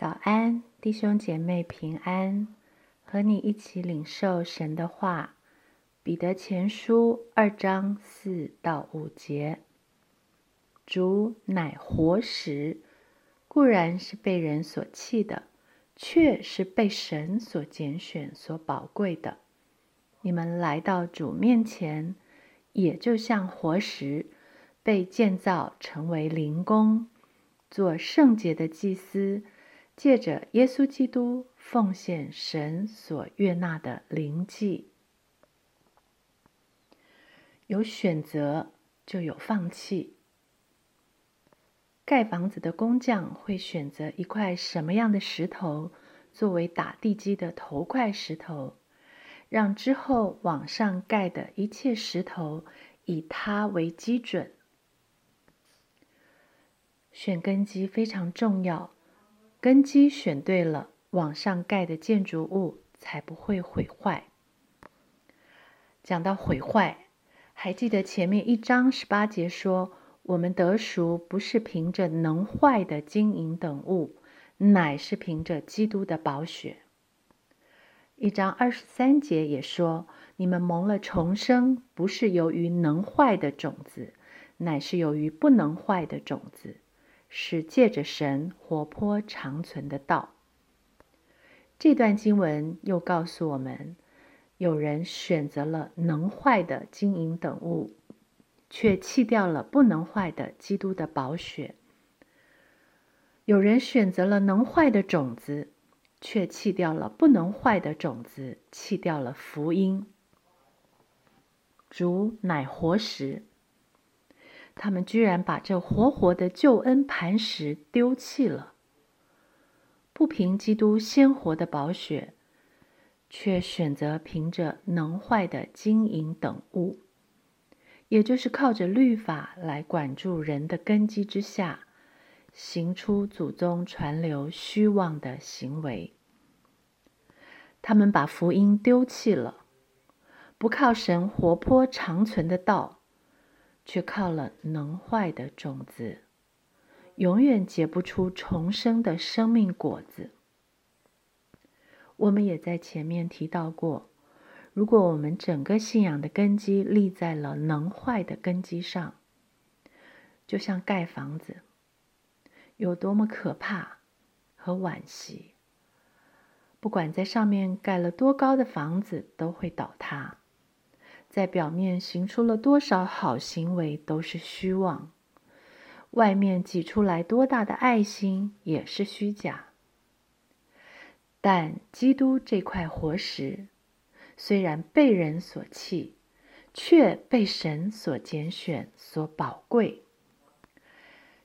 早安，弟兄姐妹平安，和你一起领受神的话。彼得前书二章四到五节：主乃活石，固然是被人所弃的，却是被神所拣选、所宝贵的。你们来到主面前，也就像活石，被建造成为灵宫，做圣洁的祭司。借着耶稣基督奉献神所悦纳的灵祭，有选择就有放弃。盖房子的工匠会选择一块什么样的石头作为打地基的头块石头，让之后往上盖的一切石头以它为基准。选根基非常重要。根基选对了，往上盖的建筑物才不会毁坏。讲到毁坏，还记得前面一章十八节说，我们得赎不是凭着能坏的金银等物，乃是凭着基督的宝血。一章二十三节也说，你们蒙了重生，不是由于能坏的种子，乃是由于不能坏的种子。是借着神活泼长存的道。这段经文又告诉我们，有人选择了能坏的金银等物，却弃掉了不能坏的基督的宝血；有人选择了能坏的种子，却弃掉了不能坏的种子，弃掉了福音。主乃活石。他们居然把这活活的救恩磐石丢弃了，不凭基督鲜活的宝血，却选择凭着能坏的金银等物，也就是靠着律法来管住人的根基之下，行出祖宗传流虚妄的行为。他们把福音丢弃了，不靠神活泼长存的道。却靠了能坏的种子，永远结不出重生的生命果子。我们也在前面提到过，如果我们整个信仰的根基立在了能坏的根基上，就像盖房子，有多么可怕和惋惜。不管在上面盖了多高的房子，都会倒塌。在表面行出了多少好行为都是虚妄，外面挤出来多大的爱心也是虚假。但基督这块活石，虽然被人所弃，却被神所拣选、所宝贵。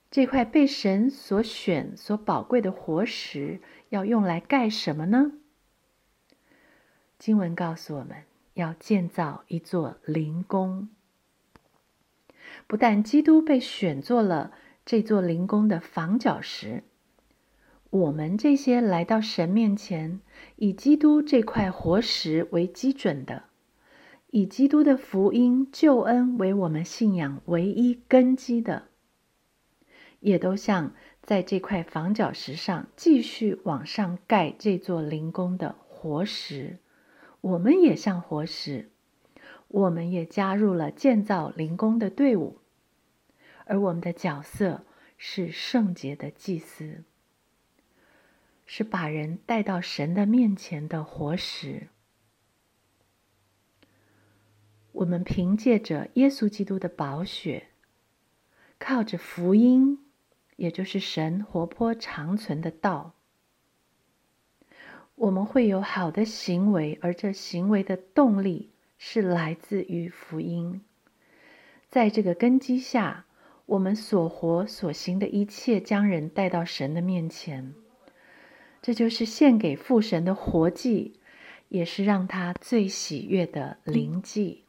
这块被神所选、所宝贵的活石，要用来盖什么呢？经文告诉我们。要建造一座灵宫，不但基督被选做了这座灵宫的房角石，我们这些来到神面前，以基督这块活石为基准的，以基督的福音救恩为我们信仰唯一根基的，也都像在这块房角石上继续往上盖这座灵宫的活石。我们也像活石，我们也加入了建造灵宫的队伍，而我们的角色是圣洁的祭司，是把人带到神的面前的活石。我们凭借着耶稣基督的宝血，靠着福音，也就是神活泼长存的道。我们会有好的行为，而这行为的动力是来自于福音。在这个根基下，我们所活所行的一切，将人带到神的面前，这就是献给父神的活祭，也是让他最喜悦的灵祭。